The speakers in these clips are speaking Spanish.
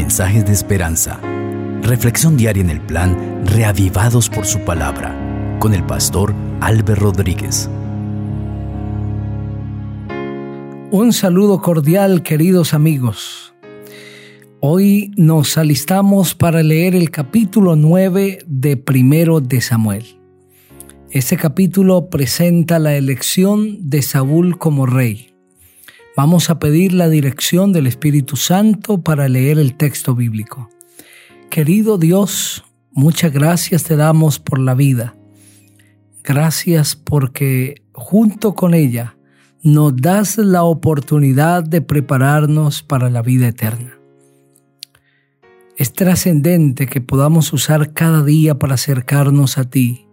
mensajes de esperanza. Reflexión diaria en el plan Reavivados por su palabra con el pastor Álvaro Rodríguez. Un saludo cordial, queridos amigos. Hoy nos alistamos para leer el capítulo 9 de Primero de Samuel. Este capítulo presenta la elección de Saúl como rey. Vamos a pedir la dirección del Espíritu Santo para leer el texto bíblico. Querido Dios, muchas gracias te damos por la vida. Gracias porque junto con ella nos das la oportunidad de prepararnos para la vida eterna. Es trascendente que podamos usar cada día para acercarnos a ti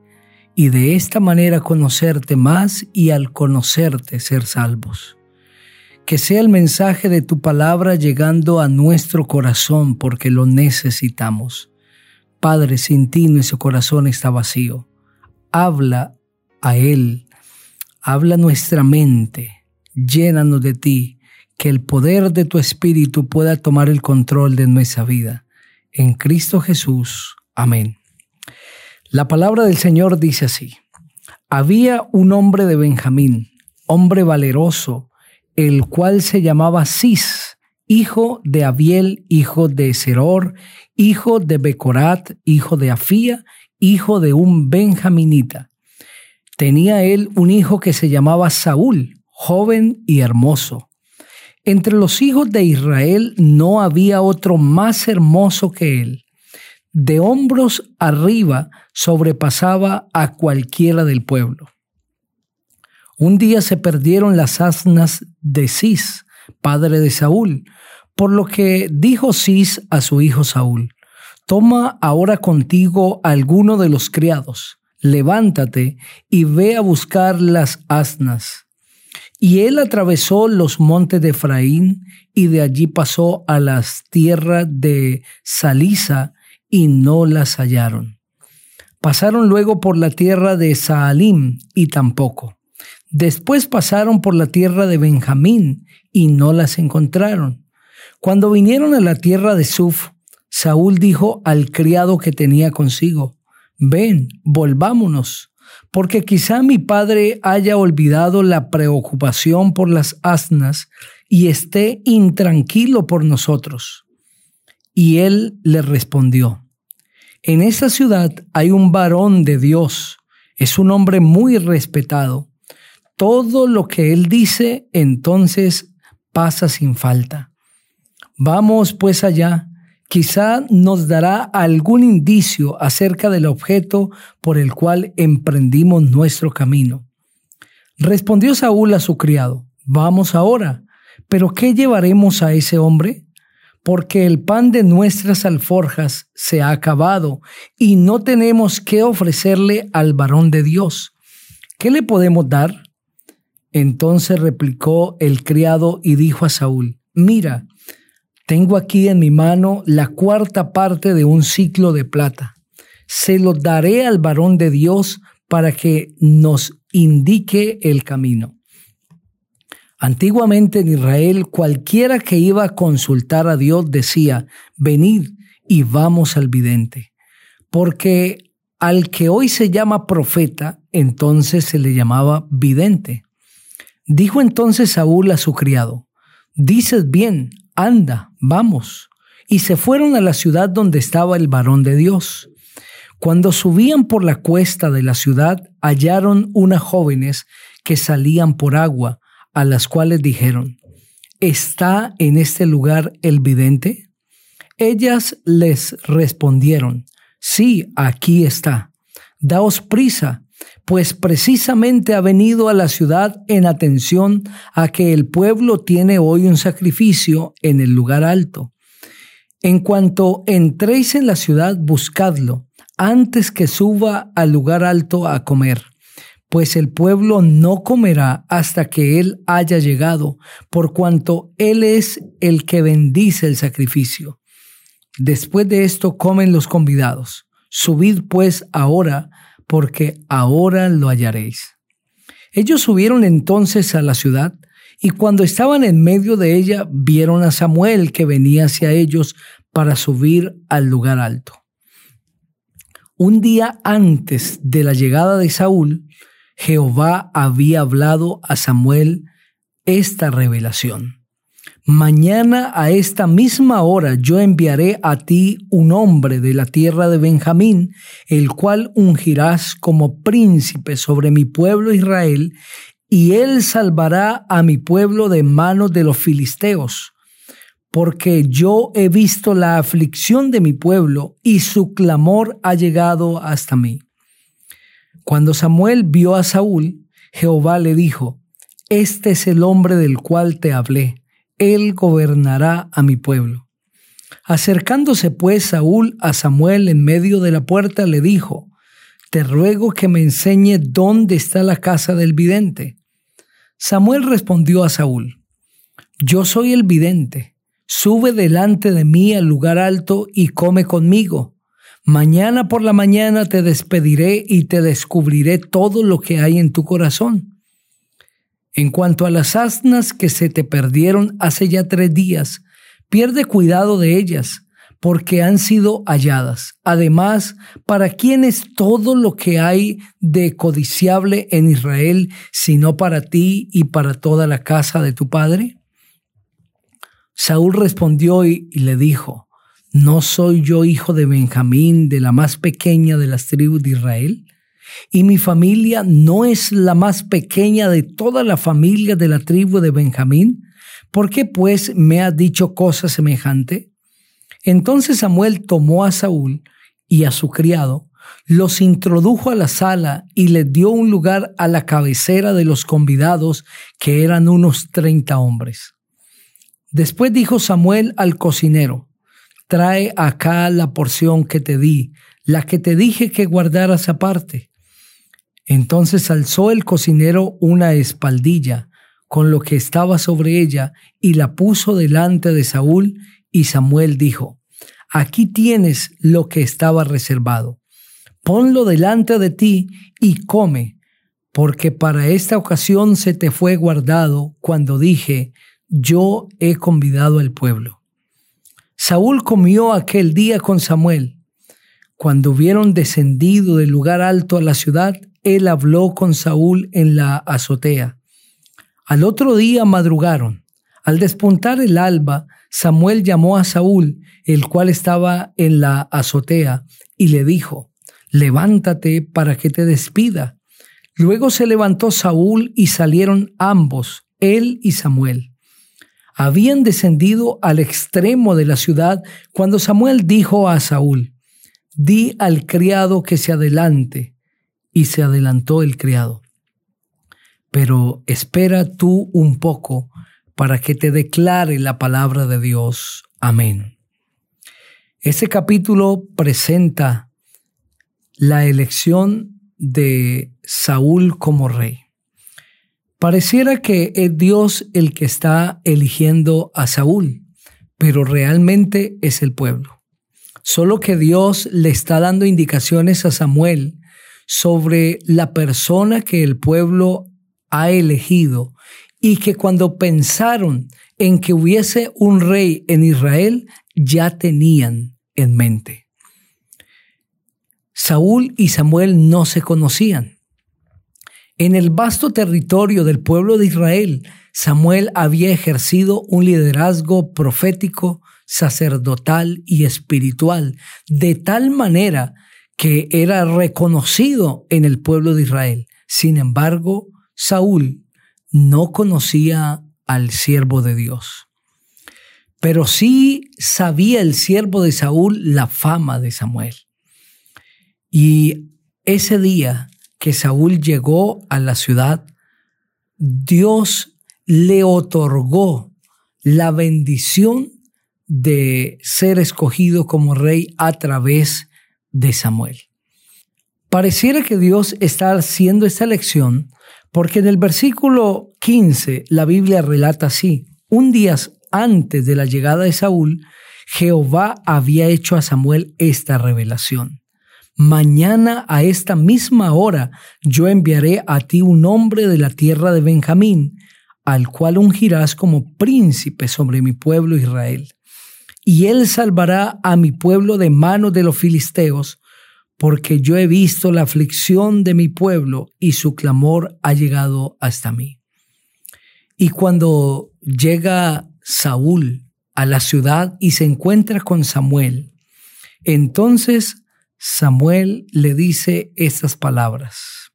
y de esta manera conocerte más y al conocerte ser salvos que sea el mensaje de tu palabra llegando a nuestro corazón porque lo necesitamos. Padre, sin ti nuestro corazón está vacío. Habla a Él, habla nuestra mente, llénanos de ti, que el poder de tu Espíritu pueda tomar el control de nuestra vida. En Cristo Jesús. Amén. La palabra del Señor dice así. Había un hombre de Benjamín, hombre valeroso, el cual se llamaba Cis, hijo de Abiel, hijo de Seror, hijo de Becorat, hijo de Afía, hijo de un benjaminita. Tenía él un hijo que se llamaba Saúl, joven y hermoso. Entre los hijos de Israel no había otro más hermoso que él. De hombros arriba sobrepasaba a cualquiera del pueblo. Un día se perdieron las asnas de Cis, padre de Saúl, por lo que dijo Cis a su hijo Saúl, Toma ahora contigo alguno de los criados, levántate y ve a buscar las asnas. Y él atravesó los montes de Efraín y de allí pasó a las tierras de Salisa y no las hallaron. Pasaron luego por la tierra de Saalim y tampoco. Después pasaron por la tierra de Benjamín y no las encontraron. Cuando vinieron a la tierra de Suf, Saúl dijo al criado que tenía consigo, ven, volvámonos, porque quizá mi padre haya olvidado la preocupación por las asnas y esté intranquilo por nosotros. Y él le respondió, en esta ciudad hay un varón de Dios, es un hombre muy respetado todo lo que Él dice, entonces pasa sin falta. Vamos pues allá, quizá nos dará algún indicio acerca del objeto por el cual emprendimos nuestro camino. Respondió Saúl a su criado, vamos ahora, pero ¿qué llevaremos a ese hombre? Porque el pan de nuestras alforjas se ha acabado y no tenemos qué ofrecerle al varón de Dios. ¿Qué le podemos dar? Entonces replicó el criado y dijo a Saúl, mira, tengo aquí en mi mano la cuarta parte de un ciclo de plata. Se lo daré al varón de Dios para que nos indique el camino. Antiguamente en Israel cualquiera que iba a consultar a Dios decía, venid y vamos al vidente, porque al que hoy se llama profeta, entonces se le llamaba vidente. Dijo entonces Saúl a su criado, dices bien, anda, vamos. Y se fueron a la ciudad donde estaba el varón de Dios. Cuando subían por la cuesta de la ciudad, hallaron unas jóvenes que salían por agua, a las cuales dijeron, ¿está en este lugar el vidente? Ellas les respondieron, sí, aquí está. Daos prisa pues precisamente ha venido a la ciudad en atención a que el pueblo tiene hoy un sacrificio en el lugar alto. En cuanto entréis en la ciudad, buscadlo, antes que suba al lugar alto a comer, pues el pueblo no comerá hasta que él haya llegado, por cuanto él es el que bendice el sacrificio. Después de esto comen los convidados. Subid pues ahora porque ahora lo hallaréis. Ellos subieron entonces a la ciudad, y cuando estaban en medio de ella, vieron a Samuel que venía hacia ellos para subir al lugar alto. Un día antes de la llegada de Saúl, Jehová había hablado a Samuel esta revelación. Mañana a esta misma hora yo enviaré a ti un hombre de la tierra de Benjamín, el cual ungirás como príncipe sobre mi pueblo Israel, y él salvará a mi pueblo de manos de los filisteos, porque yo he visto la aflicción de mi pueblo y su clamor ha llegado hasta mí. Cuando Samuel vio a Saúl, Jehová le dijo, Este es el hombre del cual te hablé él gobernará a mi pueblo. Acercándose pues Saúl a Samuel en medio de la puerta, le dijo, Te ruego que me enseñe dónde está la casa del vidente. Samuel respondió a Saúl, Yo soy el vidente, sube delante de mí al lugar alto y come conmigo. Mañana por la mañana te despediré y te descubriré todo lo que hay en tu corazón. En cuanto a las asnas que se te perdieron hace ya tres días, pierde cuidado de ellas, porque han sido halladas. Además, ¿para quién es todo lo que hay de codiciable en Israel, sino para ti y para toda la casa de tu padre? Saúl respondió y, y le dijo, ¿no soy yo hijo de Benjamín, de la más pequeña de las tribus de Israel? Y mi familia no es la más pequeña de toda la familia de la tribu de Benjamín? ¿Por qué pues me ha dicho cosa semejante? Entonces Samuel tomó a Saúl y a su criado, los introdujo a la sala y les dio un lugar a la cabecera de los convidados, que eran unos treinta hombres. Después dijo Samuel al cocinero, trae acá la porción que te di, la que te dije que guardaras aparte. Entonces alzó el cocinero una espaldilla con lo que estaba sobre ella y la puso delante de Saúl y Samuel dijo, Aquí tienes lo que estaba reservado. Ponlo delante de ti y come, porque para esta ocasión se te fue guardado cuando dije, yo he convidado al pueblo. Saúl comió aquel día con Samuel. Cuando hubieron descendido del lugar alto a la ciudad, él habló con Saúl en la azotea. Al otro día madrugaron. Al despuntar el alba, Samuel llamó a Saúl, el cual estaba en la azotea, y le dijo, levántate para que te despida. Luego se levantó Saúl y salieron ambos, él y Samuel. Habían descendido al extremo de la ciudad cuando Samuel dijo a Saúl, di al criado que se adelante y se adelantó el criado. Pero espera tú un poco para que te declare la palabra de Dios. Amén. Este capítulo presenta la elección de Saúl como rey. Pareciera que es Dios el que está eligiendo a Saúl, pero realmente es el pueblo. Solo que Dios le está dando indicaciones a Samuel sobre la persona que el pueblo ha elegido y que cuando pensaron en que hubiese un rey en Israel, ya tenían en mente. Saúl y Samuel no se conocían. En el vasto territorio del pueblo de Israel, Samuel había ejercido un liderazgo profético, sacerdotal y espiritual, de tal manera que era reconocido en el pueblo de Israel. Sin embargo, Saúl no conocía al siervo de Dios. Pero sí sabía el siervo de Saúl la fama de Samuel. Y ese día que Saúl llegó a la ciudad, Dios le otorgó la bendición de ser escogido como rey a través de Samuel. Pareciera que Dios está haciendo esta lección porque en el versículo 15 la Biblia relata así, un día antes de la llegada de Saúl, Jehová había hecho a Samuel esta revelación. Mañana a esta misma hora yo enviaré a ti un hombre de la tierra de Benjamín, al cual ungirás como príncipe sobre mi pueblo Israel y él salvará a mi pueblo de manos de los filisteos, porque yo he visto la aflicción de mi pueblo y su clamor ha llegado hasta mí. Y cuando llega Saúl a la ciudad y se encuentra con Samuel, entonces Samuel le dice estas palabras.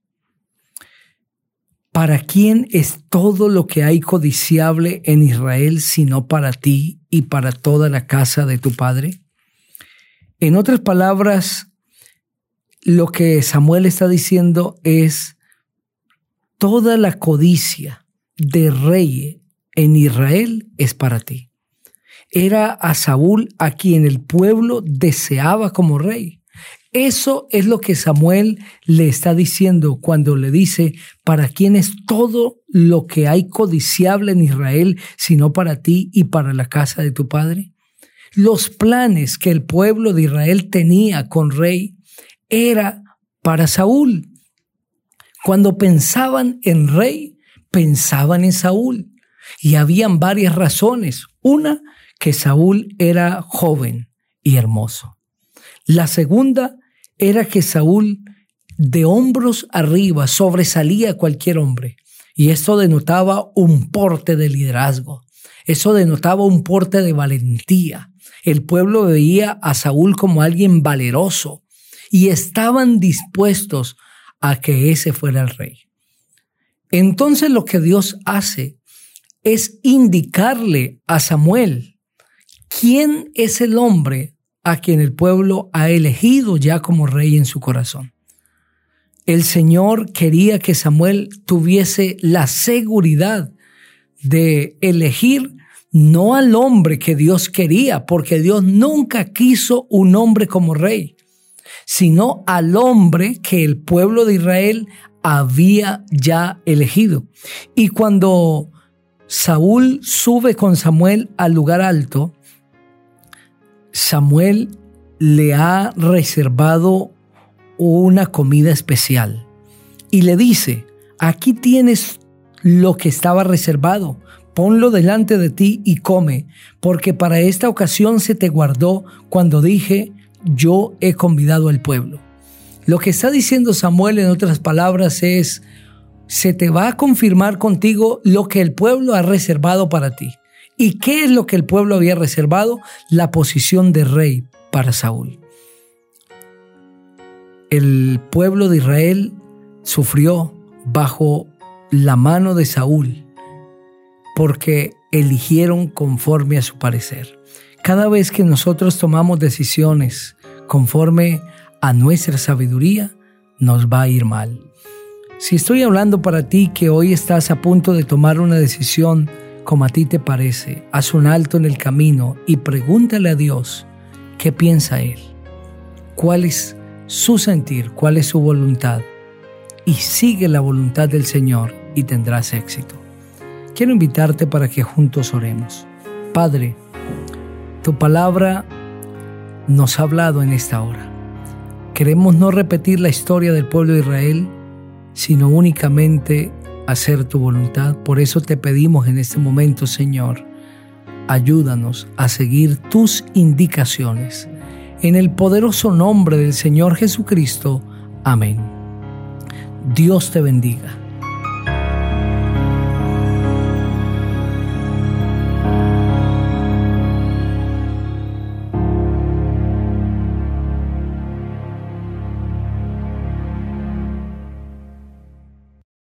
¿Para quién es todo lo que hay codiciable en Israel sino para ti y para toda la casa de tu padre? En otras palabras, lo que Samuel está diciendo es toda la codicia de rey en Israel es para ti. Era a Saúl a quien el pueblo deseaba como rey. Eso es lo que Samuel le está diciendo cuando le dice, ¿para quién es todo lo que hay codiciable en Israel, sino para ti y para la casa de tu padre? Los planes que el pueblo de Israel tenía con rey era para Saúl. Cuando pensaban en rey, pensaban en Saúl. Y habían varias razones. Una, que Saúl era joven y hermoso. La segunda era que Saúl de hombros arriba sobresalía a cualquier hombre. Y esto denotaba un porte de liderazgo. Eso denotaba un porte de valentía. El pueblo veía a Saúl como alguien valeroso y estaban dispuestos a que ese fuera el rey. Entonces lo que Dios hace es indicarle a Samuel quién es el hombre a quien el pueblo ha elegido ya como rey en su corazón. El Señor quería que Samuel tuviese la seguridad de elegir no al hombre que Dios quería, porque Dios nunca quiso un hombre como rey, sino al hombre que el pueblo de Israel había ya elegido. Y cuando Saúl sube con Samuel al lugar alto, Samuel le ha reservado una comida especial y le dice, aquí tienes lo que estaba reservado, ponlo delante de ti y come, porque para esta ocasión se te guardó cuando dije, yo he convidado al pueblo. Lo que está diciendo Samuel en otras palabras es, se te va a confirmar contigo lo que el pueblo ha reservado para ti. ¿Y qué es lo que el pueblo había reservado? La posición de rey para Saúl. El pueblo de Israel sufrió bajo la mano de Saúl porque eligieron conforme a su parecer. Cada vez que nosotros tomamos decisiones conforme a nuestra sabiduría, nos va a ir mal. Si estoy hablando para ti que hoy estás a punto de tomar una decisión como a ti te parece, haz un alto en el camino y pregúntale a Dios qué piensa Él, cuál es su sentir, cuál es su voluntad, y sigue la voluntad del Señor y tendrás éxito. Quiero invitarte para que juntos oremos. Padre, tu palabra nos ha hablado en esta hora. Queremos no repetir la historia del pueblo de Israel, sino únicamente hacer tu voluntad. Por eso te pedimos en este momento, Señor, ayúdanos a seguir tus indicaciones. En el poderoso nombre del Señor Jesucristo. Amén. Dios te bendiga.